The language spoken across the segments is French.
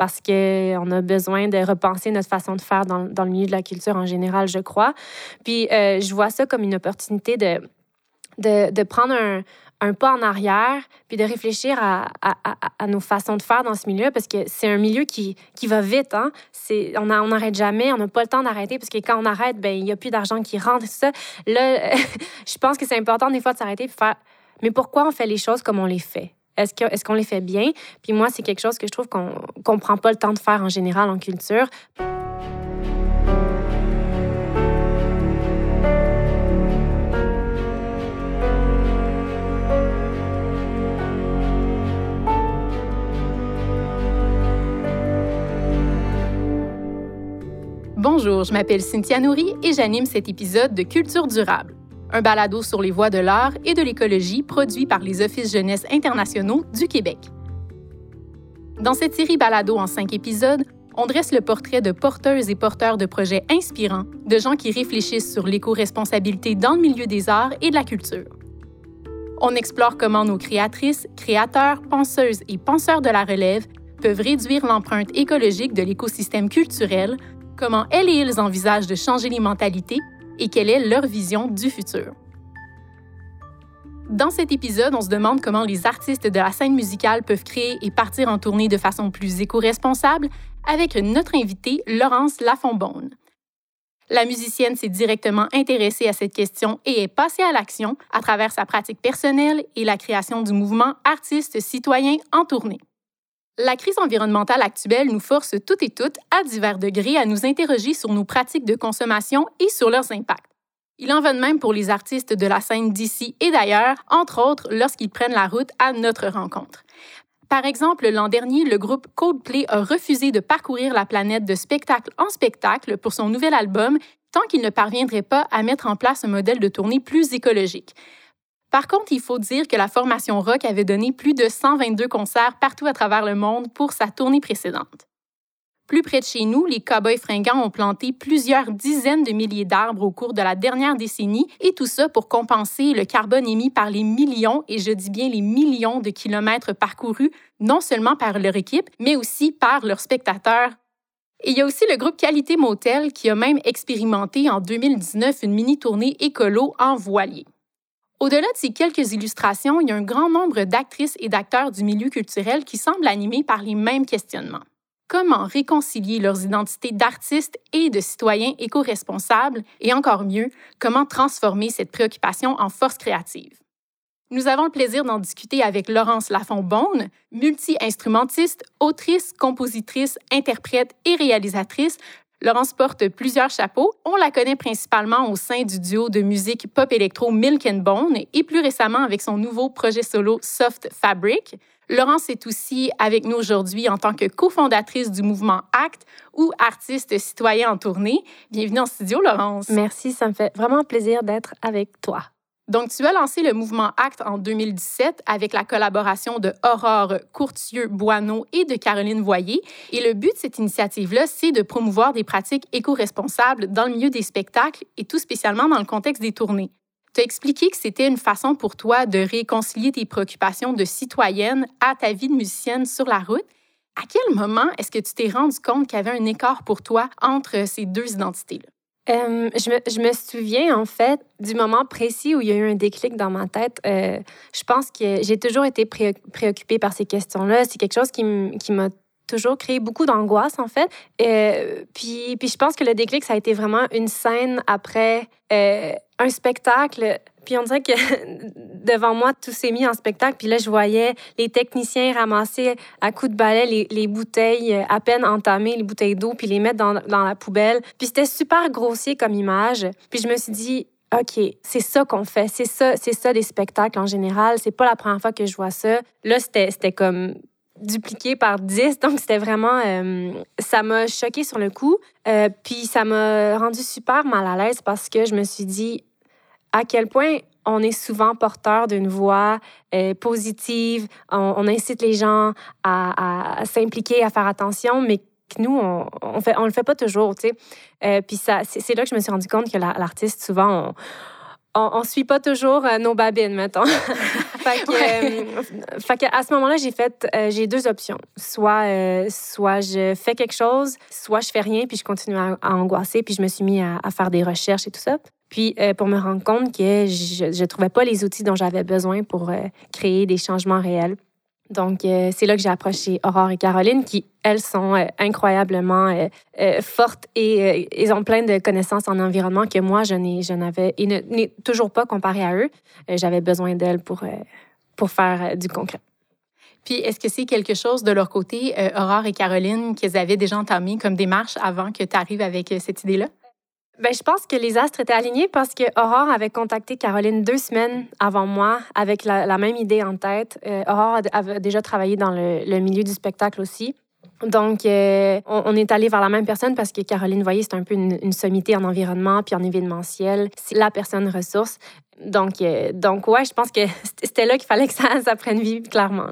parce qu'on a besoin de repenser notre façon de faire dans, le milieu de la culture en général, je crois. Puis euh, je vois ça comme une opportunité de, de, prendre un, un pas en arrière, puis de réfléchir à, à, nos façons de faire dans ce milieu, parce que c'est un milieu qui, qui va vite. Hein? On n'arrête jamais, on n'a pas le temps d'arrêter, parce que quand on arrête, ben il n'y a plus d'argent qui rentre. Ça. Là, je pense que c'est important des fois de s'arrêter et faire, mais pourquoi on fait les choses comme on les fait? Est-ce qu'on les fait bien? Puis moi, c'est quelque chose que je trouve qu'on ne prend pas le temps de faire en général en culture. Bonjour, je m'appelle Cynthia Nourri et j'anime cet épisode de Culture durable, un balado sur les voies de l'art et de l'écologie produit par les Offices jeunesse internationaux du Québec. Dans cette série balado en cinq épisodes, on dresse le portrait de porteuses et porteurs de projets inspirants, de gens qui réfléchissent sur l'éco-responsabilité dans le milieu des arts et de la culture. On explore comment nos créatrices, créateurs, penseuses et penseurs de la relève peuvent réduire l'empreinte écologique de l'écosystème culturel comment elles et ils envisagent de changer les mentalités et quelle est leur vision du futur. Dans cet épisode, on se demande comment les artistes de la scène musicale peuvent créer et partir en tournée de façon plus éco-responsable avec notre invitée Laurence Lafonbonne. La musicienne s'est directement intéressée à cette question et est passée à l'action à travers sa pratique personnelle et la création du mouvement Artistes citoyens en tournée. La crise environnementale actuelle nous force toutes et toutes, à divers degrés, à nous interroger sur nos pratiques de consommation et sur leurs impacts. Il en va de même pour les artistes de la scène d'ici et d'ailleurs, entre autres lorsqu'ils prennent la route à notre rencontre. Par exemple, l'an dernier, le groupe Coldplay a refusé de parcourir la planète de spectacle en spectacle pour son nouvel album tant qu'il ne parviendrait pas à mettre en place un modèle de tournée plus écologique. Par contre, il faut dire que la formation rock avait donné plus de 122 concerts partout à travers le monde pour sa tournée précédente. Plus près de chez nous, les Cowboys fringants ont planté plusieurs dizaines de milliers d'arbres au cours de la dernière décennie, et tout ça pour compenser le carbone émis par les millions, et je dis bien les millions de kilomètres parcourus, non seulement par leur équipe, mais aussi par leurs spectateurs. Et il y a aussi le groupe Qualité Motel qui a même expérimenté en 2019 une mini-tournée écolo en voilier. Au-delà de ces quelques illustrations, il y a un grand nombre d'actrices et d'acteurs du milieu culturel qui semblent animés par les mêmes questionnements. Comment réconcilier leurs identités d'artistes et de citoyens éco-responsables? Et encore mieux, comment transformer cette préoccupation en force créative? Nous avons le plaisir d'en discuter avec Laurence Lafont-Bonne, multi-instrumentiste, autrice, compositrice, interprète et réalisatrice, Laurence porte plusieurs chapeaux. On la connaît principalement au sein du duo de musique pop électro Milk and Bone et plus récemment avec son nouveau projet solo Soft Fabric. Laurence est aussi avec nous aujourd'hui en tant que cofondatrice du mouvement ACT ou artiste citoyen en tournée. Bienvenue en studio, Laurence. Merci, ça me fait vraiment plaisir d'être avec toi. Donc, tu as lancé le mouvement ACT en 2017 avec la collaboration de Aurore Courtieux-Boineau et de Caroline Voyer. Et le but de cette initiative-là, c'est de promouvoir des pratiques éco-responsables dans le milieu des spectacles et tout spécialement dans le contexte des tournées. Tu as expliqué que c'était une façon pour toi de réconcilier tes préoccupations de citoyenne à ta vie de musicienne sur la route. À quel moment est-ce que tu t'es rendu compte qu'il y avait un écart pour toi entre ces deux identités-là? Euh, je, me, souviens, en fait, du moment précis où il y a eu un déclic dans ma tête. Euh, je pense que j'ai toujours été préoccupée par ces questions-là. C'est quelque chose qui m'a toujours créé beaucoup d'angoisse, en fait. Euh, puis, puis je pense que le déclic, ça a été vraiment une scène après un spectacle puis on dirait que devant moi, tout s'est mis en spectacle. Puis là, je voyais les techniciens ramasser à coups de balai les, les bouteilles euh, à peine entamées, les bouteilles d'eau, puis les mettre dans, la poubelle. Puis c'était super grossier comme image. Puis je me suis dit, OK, c'est ça qu'on fait. C'est ça, c'est ça des spectacles en général. C'est pas la première fois que je vois ça. Là, c'était comme dupliqué par 10. Donc, c'était vraiment... Euh, ça m'a choqué sur le coup. Euh, puis ça m'a rendu super mal à l'aise parce que je me suis dit, à quel point on est souvent porteur d'une voix euh, positive, on, incite les gens à, s'impliquer, à faire attention, mais que nous, on, on, fait, on le fait pas toujours, tu sais. Euh, puis c'est là que je me suis rendu compte que l'artiste, souvent, on, on, suit pas toujours euh, nos babines, mettons. fait, que, à ce moment-là, j'ai fait, j'ai deux options. Soit, soit je fais quelque chose, soit je fais rien, puis je continue à, angoisser, puis je me suis mis à, à, faire des recherches et tout ça. Puis pour me rendre compte que je ne trouvais pas les outils dont j'avais besoin pour créer des changements réels. Donc, euh, c'est là que j'ai approché Aurore et Caroline, qui, elles, sont euh, incroyablement euh, fortes et ils ont plein de connaissances en environnement que moi, je, n'avais et n'ai toujours pas comparé à eux. J'avais besoin d'elles pour, pour faire du concret. Puis, est-ce que c'est quelque chose de leur côté, Aurore et Caroline, qu'ils avaient déjà entamé comme démarche avant que tu arrives avec cette idée-là? Ben, je pense que les astres étaient alignés parce que Aurore avait contacté Caroline deux semaines avant moi avec la, même idée en tête. Euh, Aurore avait déjà travaillé dans le, milieu du spectacle aussi. Donc, euh, on, est allé vers la même personne parce que Caroline, voyez, c'est un peu une, sommité en environnement puis en événementiel. C'est la personne ressource. Donc, euh, donc ouais, je pense que c'était là qu'il fallait que ça prenne vie, clairement.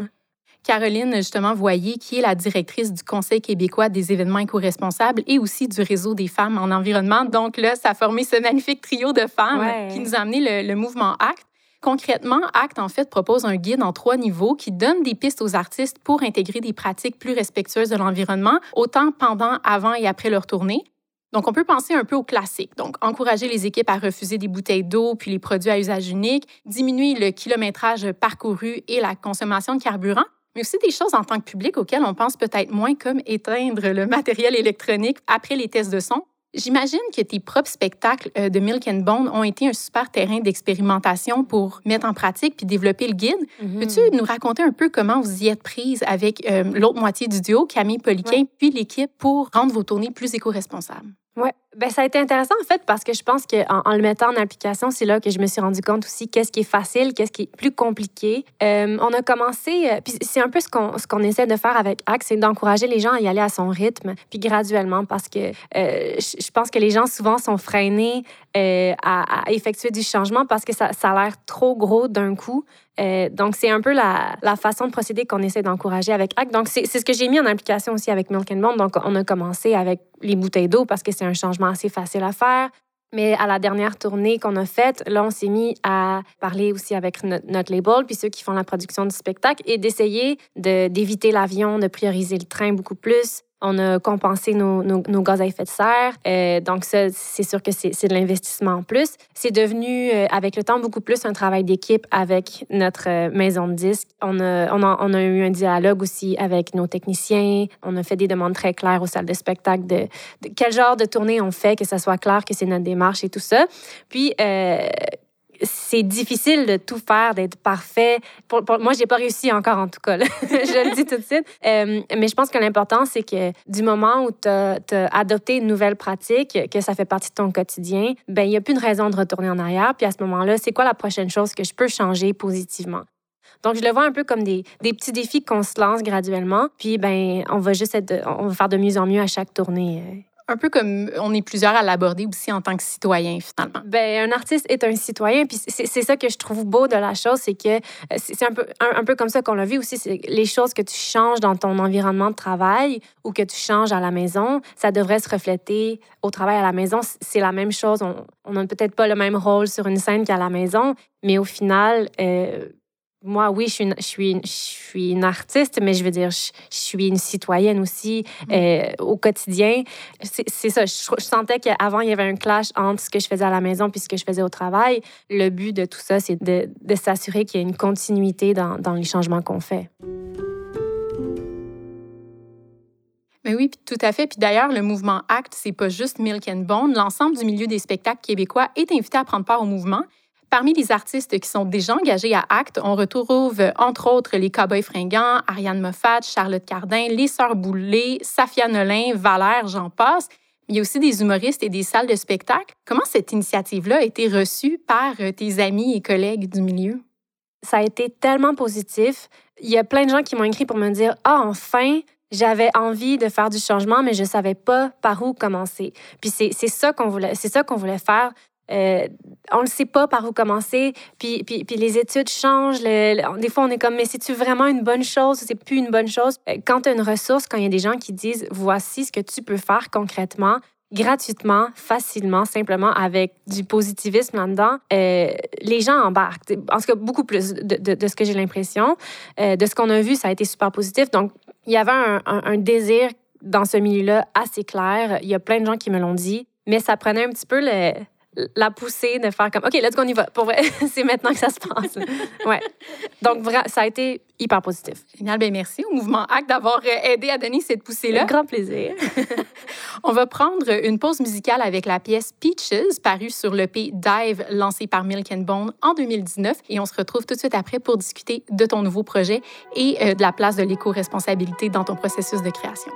Caroline, justement, Voyer, qui est la directrice du Conseil québécois des événements éco-responsables et aussi du réseau des femmes en environnement. Donc là, ça a formé ce magnifique trio de femmes qui nous a amené le, mouvement ACT. Concrètement, ACT, en fait, propose un guide en trois niveaux qui donne des pistes aux artistes pour intégrer des pratiques plus respectueuses de l'environnement, autant pendant, avant et après leur tournée. Donc, on peut penser un peu au classique. Donc, encourager les équipes à refuser des bouteilles d'eau puis les produits à usage unique, diminuer le kilométrage parcouru et la consommation de carburant, mais aussi des choses en tant que public auxquelles on pense peut-être moins, comme éteindre le matériel électronique après les tests de son. J'imagine que tes propres spectacles euh, de Milk and Bone ont été un super terrain d'expérimentation pour mettre en pratique puis développer le guide. Mm-hmm. Peux-tu nous raconter un peu comment vous y êtes prise avec euh, l'autre moitié du duo, Camille Poliquin, puis l'équipe pour rendre vos tournées plus éco-responsables? Oui, ben ça a été intéressant en fait parce que je pense qu'en en le mettant en application, c'est là que je me suis rendu compte aussi qu'est-ce qui est facile, qu'est-ce qui est plus compliqué. Euh, on a commencé, euh, puis c'est un peu ce qu'on essaie de faire avec Axe, c'est d'encourager les gens à y aller à son rythme, puis graduellement parce que euh, je pense que les gens souvent sont freinés à, à, effectuer du changement parce que ça, ça a l'air trop gros d'un coup. Euh, donc, c'est un peu la, façon de procéder qu'on essaie d'encourager avec ACT. Donc, c'est ce que j'ai mis en application aussi avec Milk and Bone. Donc, on a commencé avec les bouteilles d'eau parce que c'est un changement assez facile à faire. Mais à la dernière tournée qu'on a faite, là, on s'est mis à parler aussi avec notre, label, puis ceux qui font la production du spectacle, et d'essayer d'éviter l'avion, de prioriser le train beaucoup plus, on a compensé nos, nos, gaz à effet de serre. Euh, donc, ça, c'est sûr que c'est de l'investissement en plus. C'est devenu, euh, avec le temps, beaucoup plus un travail d'équipe avec notre euh, maison de disques. On a, on, a, eu un dialogue aussi avec nos techniciens. On a fait des demandes très claires aux salles de spectacle de, de quel genre de tournée on fait, que ça soit clair que c'est notre démarche et tout ça. Puis, c'est difficile de tout faire, d'être parfait. Pour, pour moi, j'ai pas réussi encore, en tout cas. je le dis tout de suite. Euh, mais je pense que l'important, c'est que du moment où tu as, adopté une nouvelle pratique, que ça fait partie de ton quotidien, ben il n'y a plus de raison de retourner en arrière. Puis à ce moment-là, c'est quoi la prochaine chose que je peux changer positivement? Donc, je le vois un peu comme des, petits défis qu'on se lance graduellement. Puis, ben, on va juste on va faire de mieux en mieux à chaque tournée. Un peu comme on est plusieurs à l'aborder aussi en tant que citoyen, finalement. Ben, un artiste est un citoyen, puis c'est ça que je trouve beau de la chose, c'est que euh, c'est un peu, un, peu comme ça qu'on l'a vu aussi, les choses que tu changes dans ton environnement de travail ou que tu changes à la maison, ça devrait se refléter au travail à la maison. C'est la même chose. On n'a peut-être pas le même rôle sur une scène qu'à la maison, mais au final, euh, moi, oui, je suis, une, je, suis je suis une artiste, mais je veux dire, je, suis une citoyenne aussi mm. euh, au quotidien. C'est ça, je, sentais qu'avant, il y avait un clash entre ce que je faisais à la maison puis ce que je faisais au travail. Le but de tout ça, c'est de, de s'assurer qu'il y a une continuité dans, dans les changements qu'on fait. Mais oui, tout à fait. Puis d'ailleurs, le mouvement ACT, c'est pas juste Milk and Bone. L'ensemble du milieu des spectacles québécois est invité à prendre part au mouvement. Parmi les artistes qui sont déjà engagés à Acte, on retrouve entre autres les Cowboys fringants, Ariane Moffat, Charlotte Cardin, les Sœurs Boulay, Safia Nolin, Valère, j'en passe. Il y a aussi des humoristes et des salles de spectacle. Comment cette initiative-là a été reçue par euh, tes amis et collègues du milieu? Ça a été tellement positif. Il y a plein de gens qui m'ont écrit pour me dire Ah, enfin, j'avais envie de faire du changement, mais je ne savais pas par où commencer. Puis c'est ça qu'on voulait, qu'on voulait faire. Euh, on ne sait pas par où commencer, puis, puis, puis les études changent. des fois, on est comme, mais c'est-tu vraiment une bonne chose c'est plus une bonne chose? Euh, quand tu as une ressource, quand il y a des gens qui disent, voici ce que tu peux faire concrètement, gratuitement, facilement, simplement, avec du positivisme là-dedans, euh, les gens embarquent. En tout cas, beaucoup plus de, de, ce que j'ai l'impression. De ce qu'on a vu, ça a été super positif. Donc, il y avait un, un désir dans ce milieu-là assez clair. Il y a plein de gens qui me l'ont dit. Mais ça prenait un petit peu le, la pousser de faire comme OK, let's go, on y va. Pour vrai, c'est maintenant que ça se passe. ouais. Donc, ça a été hyper positif. Génial. Bien, merci au mouvement ACT d'avoir euh, aidé à donner cette poussée-là. Grand plaisir. on va prendre une pause musicale avec la pièce Peaches, parue sur l'EP Dive, lancé par Milk and Bone en 2019. Et on se retrouve tout de suite après pour discuter de ton nouveau projet et euh, de la place de l'éco-responsabilité dans ton processus de création.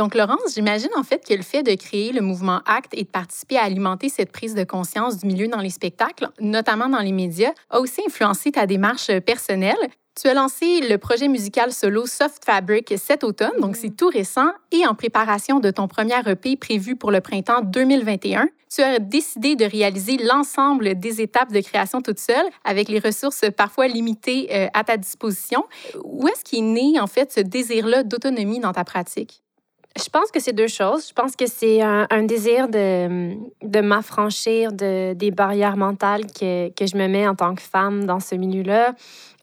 Donc, Laurence, j'imagine en fait que le fait de créer le mouvement ACT et de participer à alimenter cette prise de conscience du milieu dans les spectacles, notamment dans les médias, a aussi influencé ta démarche personnelle. Tu as lancé le projet musical solo Soft Fabric cet automne, donc c'est tout récent, et en préparation de ton premier EP prévu pour le printemps 2021. Tu as décidé de réaliser l'ensemble des étapes de création toute seule, avec les ressources parfois limitées euh, à ta disposition. Où est-ce qu'est né, en fait, ce désir-là d'autonomie dans ta pratique? Je pense que c'est deux choses. Je pense que c'est un, désir de, de m'affranchir de, des barrières mentales que, que, je me mets en tant que femme dans ce milieu-là.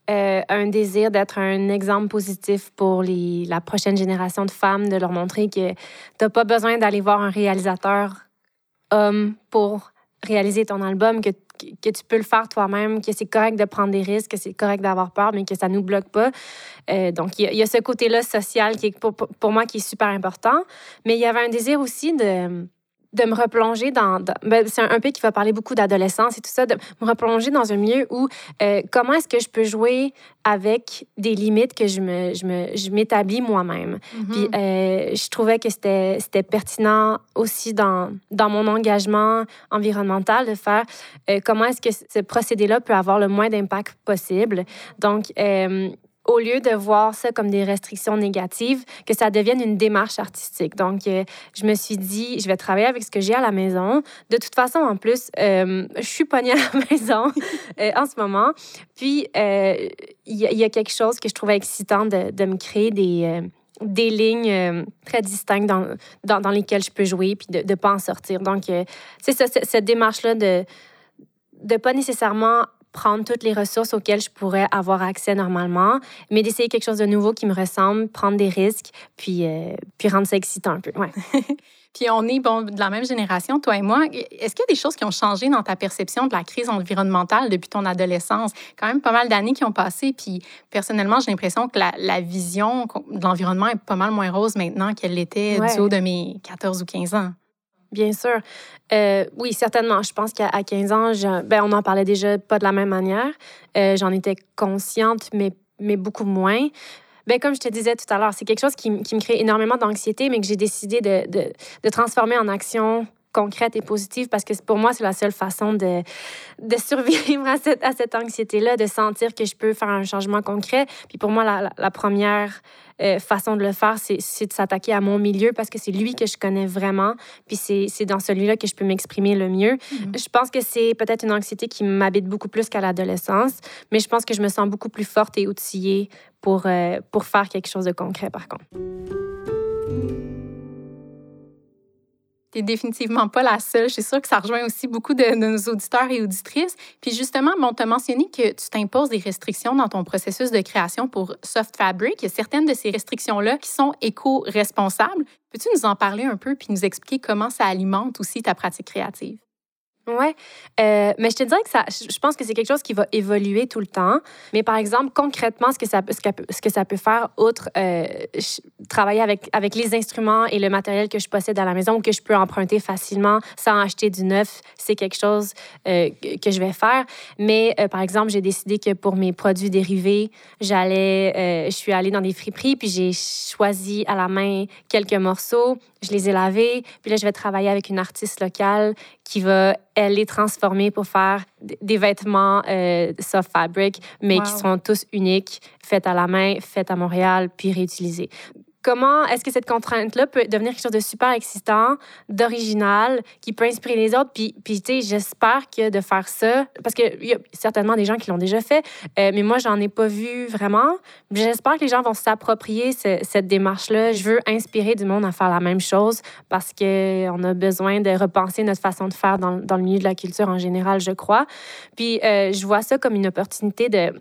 Euh, un désir d'être un exemple positif pour les, la prochaine génération de femmes, de leur montrer que tu n'as pas besoin d'aller voir un réalisateur homme pour réaliser ton album, que, que tu peux le faire toi-même, que c'est correct de prendre des risques, que c'est correct d'avoir peur, mais que ça nous bloque pas. Euh, donc, il y, a ce côté-là social qui est pour, pour moi qui est super important. Mais il y avait un désir aussi de de me replonger dans. Ben, c'est un, peu qui va parler beaucoup d'adolescence et tout ça, de me replonger dans un milieu où euh, comment est-ce que je peux jouer avec des limites que je me, je me, je m'établis moi-même? Mm-hmm. Puis euh, je trouvais que c'était, c'était pertinent aussi dans, dans mon engagement environnemental de faire euh, comment est-ce que ce procédé-là peut avoir le moins d'impact possible. Donc, au lieu de voir ça comme des restrictions négatives, que ça devienne une démarche artistique. Donc, euh, je me suis dit, je vais travailler avec ce que j'ai à la maison. De toute façon, en plus, euh, je suis pognée à la maison euh, en ce moment. Puis, il y, a quelque chose que je trouvais excitant de, me créer des lignes très distinctes dans, dans, dans, lesquelles je peux jouer puis de ne pas en sortir. Donc, c'est ça, cette démarche-là de ne pas nécessairement prendre toutes les ressources auxquelles je pourrais avoir accès normalement, mais d'essayer quelque chose de nouveau qui me ressemble, prendre des risques, puis, euh, puis rendre ça excitant un peu. Ouais. puis on est bon, de la même génération, toi et moi. Est-ce qu'il y a des choses qui ont changé dans ta perception de la crise environnementale depuis ton adolescence? Quand même pas mal d'années qui ont passé, puis personnellement, j'ai l'impression que la, la, vision de l'environnement est pas mal moins rose maintenant qu'elle l'était du haut de mes 14 ou 15 ans. Bien sûr. Euh, oui, certainement. Je pense qu'à 15 ans, ben, on en parlait déjà pas de la même manière. Euh, j'en étais consciente, mais, mais beaucoup moins. Ben, comme je te disais tout à l'heure, c'est quelque chose qui, qui, me crée énormément d'anxiété, mais que j'ai décidé de, de, de, transformer en action concrète et positive parce que pour moi, c'est la seule façon de, de survivre à cette, à cette anxiété-là, de sentir que je peux faire un changement concret. Puis pour moi, la, la première euh, façon de le faire, c'est de s'attaquer à mon milieu parce que c'est lui que je connais vraiment. Puis c'est dans celui-là que je peux m'exprimer le mieux. Mm-hmm. Je pense que c'est peut-être une anxiété qui m'habite beaucoup plus qu'à l'adolescence, mais je pense que je me sens beaucoup plus forte et outillée pour, euh, pour faire quelque chose de concret, par contre définitivement pas la seule. Je suis sûre que ça rejoint aussi beaucoup de, nos auditeurs et auditrices. Puis justement, bon, tu as mentionné que tu t'imposes des restrictions dans ton processus de création pour Soft Fabric. Il y a certaines de ces restrictions-là qui sont éco-responsables. Peux-tu nous en parler un peu puis nous expliquer comment ça alimente aussi ta pratique créative? Oui, euh, mais je te dirais que ça, je pense que c'est quelque chose qui va évoluer tout le temps. Mais par exemple, concrètement, ce que ça, peut faire, outre euh, travailler avec, avec les instruments et le matériel que je possède à la maison ou que je peux emprunter facilement sans acheter du neuf, c'est quelque chose euh, que je vais faire. Mais par exemple, j'ai décidé que pour mes produits dérivés, j'allais, je suis allée dans des friperies, puis j'ai choisi à la main quelques morceaux, je les ai lavés, puis là, je vais travailler avec une artiste locale qui va, elle, les transformer pour faire des vêtements euh, soft fabric, mais qui sont tous uniques, faits à la main, faits à Montréal, puis réutilisés comment est-ce que cette contrainte-là peut devenir quelque chose de super excitant, d'original, qui peut inspirer les autres? Puis, tu sais, j'espère que de faire ça, parce qu'il y a certainement des gens qui l'ont déjà fait, euh, mais moi, j'en ai pas vu vraiment. J'espère que les gens vont s'approprier cette démarche-là. Je veux inspirer du monde à faire la même chose parce qu'on a besoin de repenser notre façon de faire dans, dans, le milieu de la culture en général, je crois. Puis, euh, je vois ça comme une opportunité de,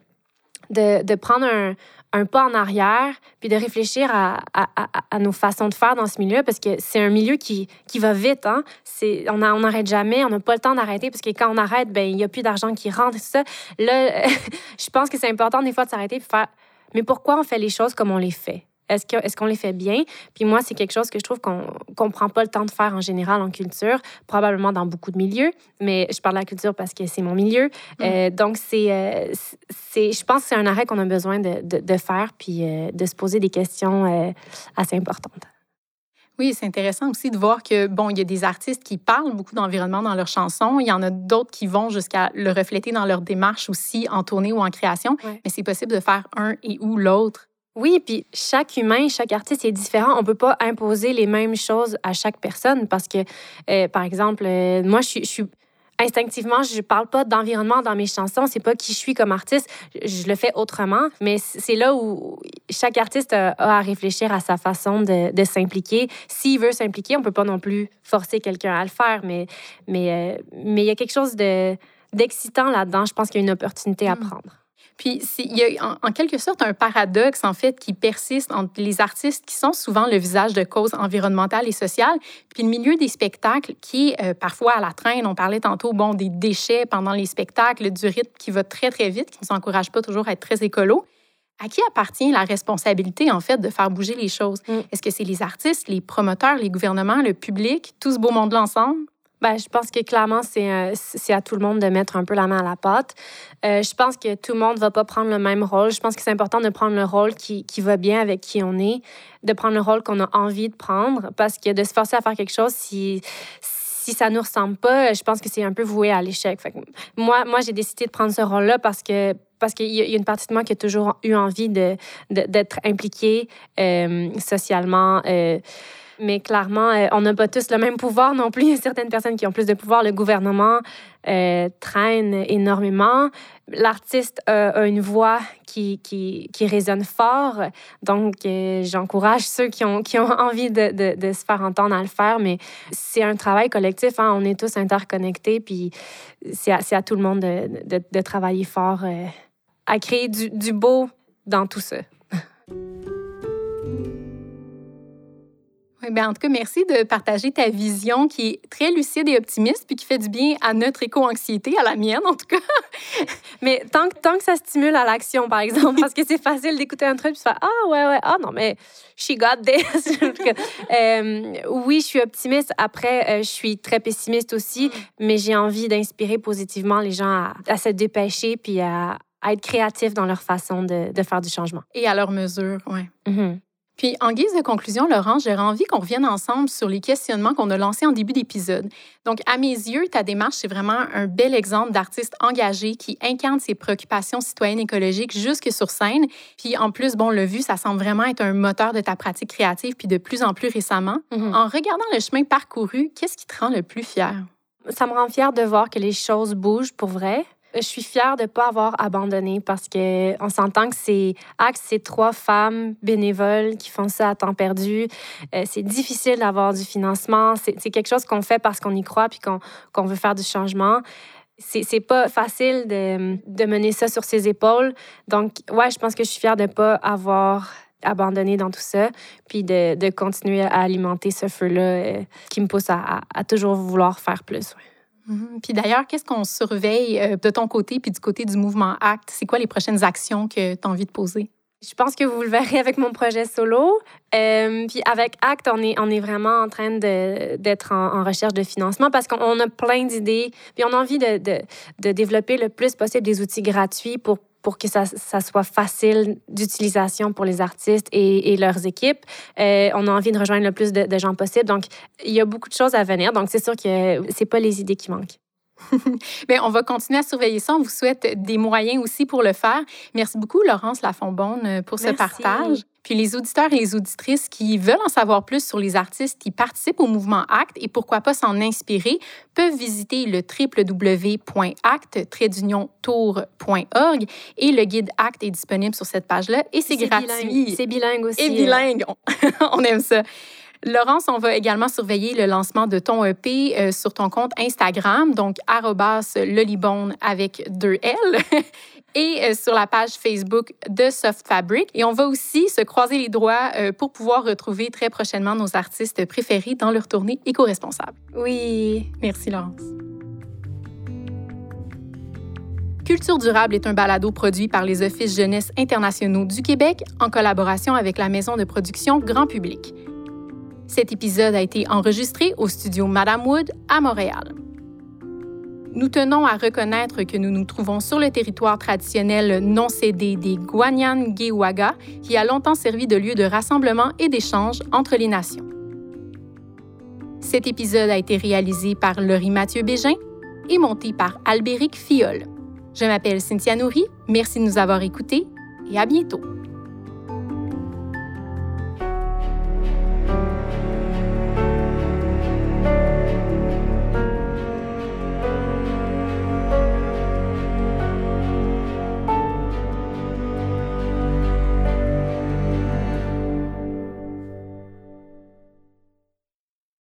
de, de prendre un, un pas en arrière, puis de réfléchir à, à, nos façons de faire dans ce milieu, parce que c'est un milieu qui, qui va vite. Hein? On n'arrête jamais, on n'a pas le temps d'arrêter, parce que quand on arrête, ben il n'y a plus d'argent qui rentre tout ça. Là, je pense que c'est important des fois de s'arrêter et faire, mais pourquoi on fait les choses comme on les fait? Est-ce qu'on les fait bien? Puis moi, c'est quelque chose que je trouve qu'on ne prend pas le temps de faire en général en culture, probablement dans beaucoup de milieux, mais je parle de la culture parce que c'est mon milieu. Mm. Euh, donc, euh, c'est, je pense que c'est un arrêt qu'on a besoin de, de, faire, puis euh, de se poser des questions assez importantes. Oui, c'est intéressant aussi de voir que, bon, il y a des artistes qui parlent beaucoup d'environnement dans leurs chansons. Il y en a d'autres qui vont jusqu'à le refléter dans leur démarche aussi en tournée ou en création. Mais c'est possible de faire un et ou l'autre oui, puis chaque humain, chaque artiste est différent. On peut pas imposer les mêmes choses à chaque personne parce que, euh, par exemple, euh, moi, je suis, instinctivement, je parle pas d'environnement dans mes chansons. C'est pas qui je suis comme artiste. Je, le fais autrement. Mais c'est là où chaque artiste a, à réfléchir à sa façon de, de s'impliquer. S'il veut s'impliquer, on peut pas non plus forcer quelqu'un à le faire. Mais mais euh, mais il y a quelque chose de d'excitant là-dedans. Je pense qu'il y a une opportunité à hmm. prendre. Puis il y a en, quelque sorte un paradoxe en fait qui persiste entre les artistes qui sont souvent le visage de causes environnementales et sociales, puis le milieu des spectacles qui est euh, parfois à la traîne. On parlait tantôt bon des déchets pendant les spectacles, du rythme qui va très très vite, qui ne s'encourage pas toujours à être très écolo. À qui appartient la responsabilité, en fait, de faire bouger les choses? Mm. Est-ce que c'est les artistes, les promoteurs, les gouvernements, le public, tout ce beau monde-là ensemble? Ben, je pense que clairement, euh, c'est à tout le monde de mettre un peu la main à la pâte. Euh, je pense que tout le monde ne va pas prendre le même rôle. Je pense que c'est important de prendre le rôle qui, qui, va bien avec qui on est, de prendre le rôle qu'on a envie de prendre, parce que de se forcer à faire quelque chose, si, si ça nous ressemble pas, je pense que c'est un peu voué à l'échec. Moi, moi j'ai décidé de prendre ce rôle-là parce que parce qu'il y, a une partie de moi qui a toujours eu envie de, d'être impliquée euh, socialement. Euh, mais clairement, euh, on n'a pas tous le même pouvoir non plus. Il y a certaines personnes qui ont plus de pouvoir. Le gouvernement euh, traîne énormément. L'artiste a, une voix qui, qui, résonne fort. Donc, euh, j'encourage ceux qui ont, qui ont envie de, de, de, se faire entendre à le faire. Mais c'est un travail collectif. Hein. On est tous interconnectés. Puis, c'est à, à, tout le monde de, de travailler fort à créer du, du beau dans tout ça. Ben, en tout cas, merci de partager ta vision qui est très lucide et optimiste, puis qui fait du bien à notre éco-anxiété, à la mienne en tout cas. mais tant, tant que ça stimule à l'action, par exemple, parce que c'est facile d'écouter un truc puis de faire Ah, ouais, ouais, ah non, mais she got this. euh, oui, je suis optimiste. Après, euh, je suis très pessimiste aussi, mm. mais j'ai envie d'inspirer positivement les gens à, se dépêcher puis à, être créatifs dans leur façon de, de, faire du changement. Et à leur mesure, oui. Mm-hmm. Puis, en guise de conclusion, Laurent, j'aurais envie qu'on revienne ensemble sur les questionnements qu'on a lancés en début d'épisode. Donc, à mes yeux, ta démarche, c'est vraiment un bel exemple d'artiste engagé qui incarne ses préoccupations citoyennes écologiques jusque sur scène. Puis, en plus, bon, le vu, ça semble vraiment être un moteur de ta pratique créative, puis de plus en plus récemment. Mm-hmm. En regardant le chemin parcouru, qu'est-ce qui te rend le plus fier? Ça me rend fier de voir que les choses bougent pour vrai. Je suis fière de ne pas avoir abandonné parce qu'on s'entend que c'est Axe, c'est trois femmes bénévoles qui font ça à temps perdu. Euh, c'est difficile d'avoir du financement. C'est quelque chose qu'on fait parce qu'on y croit puis qu'on veut faire du changement c'est pas facile de, mener ça sur ses épaules. Donc, ouais, je pense que je suis fière de ne pas avoir abandonné dans tout ça, puis de, continuer à alimenter ce feu-là euh, qui me pousse à, toujours vouloir faire plus. Mhm. Puis d'ailleurs, qu'est-ce qu'on surveille euh, de ton côté puis du côté du mouvement ACT? C'est quoi les prochaines actions que tu as envie de poser? Je pense que vous le verrez avec mon projet solo. Euh, puis avec ACT, on est, on est vraiment en train d'être en, recherche de financement parce qu'on a plein d'idées. Puis on a envie de, de, de, développer le plus possible des outils gratuits pour pour que ça, ça soit facile d'utilisation pour les artistes et, et leurs équipes. Euh, on a envie de rejoindre le plus de, de, gens possible. Donc, il y a beaucoup de choses à venir. Donc, c'est sûr que c'est pas les idées qui manquent. Bien, on va continuer à surveiller ça. On vous souhaite des moyens aussi pour le faire. Merci beaucoup, Laurence Lafonbonne, pour ce partage. Puis les auditeurs et les auditrices qui veulent en savoir plus sur les artistes qui participent au mouvement ACT et pourquoi pas s'en inspirer peuvent visiter le www.act-tour.org et le guide ACT est disponible sur cette page-là et c'est gratuit. C'est bilingue aussi. Et bilingue. on aime ça. Laurence, on va également surveiller le lancement de ton EP euh, sur ton compte Instagram, donc lolibone avec deux L, et euh, sur la page Facebook de Soft Fabric. Et on va aussi se croiser les doigts euh, pour pouvoir retrouver très prochainement nos artistes préférés dans leur tournée éco-responsable. Oui. Merci, Laurence. Culture durable est un balado produit par les Offices jeunesse internationaux du Québec en collaboration avec la maison de production Grand Public. Cet épisode a été enregistré au studio Madame Wood à Montréal. Nous tenons à reconnaître que nous nous trouvons sur le territoire traditionnel non cédé des Guanyan-Gewaga, qui a longtemps servi de lieu de rassemblement et d'échange entre les nations. Cet épisode a été réalisé par Laurie Mathieu Bégin et monté par Albéric Fiol. Je m'appelle Cynthia Nourry, merci de nous avoir écoutés et à bientôt.